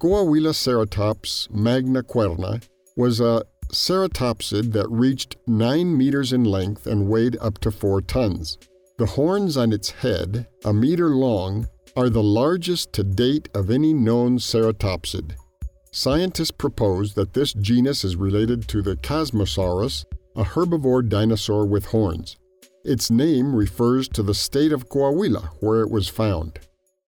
Coahuila ceratops magna cuerna was a ceratopsid that reached 9 meters in length and weighed up to 4 tons. The horns on its head, a meter long, are the largest to date of any known ceratopsid. Scientists propose that this genus is related to the Chasmosaurus, a herbivore dinosaur with horns. Its name refers to the state of Coahuila, where it was found.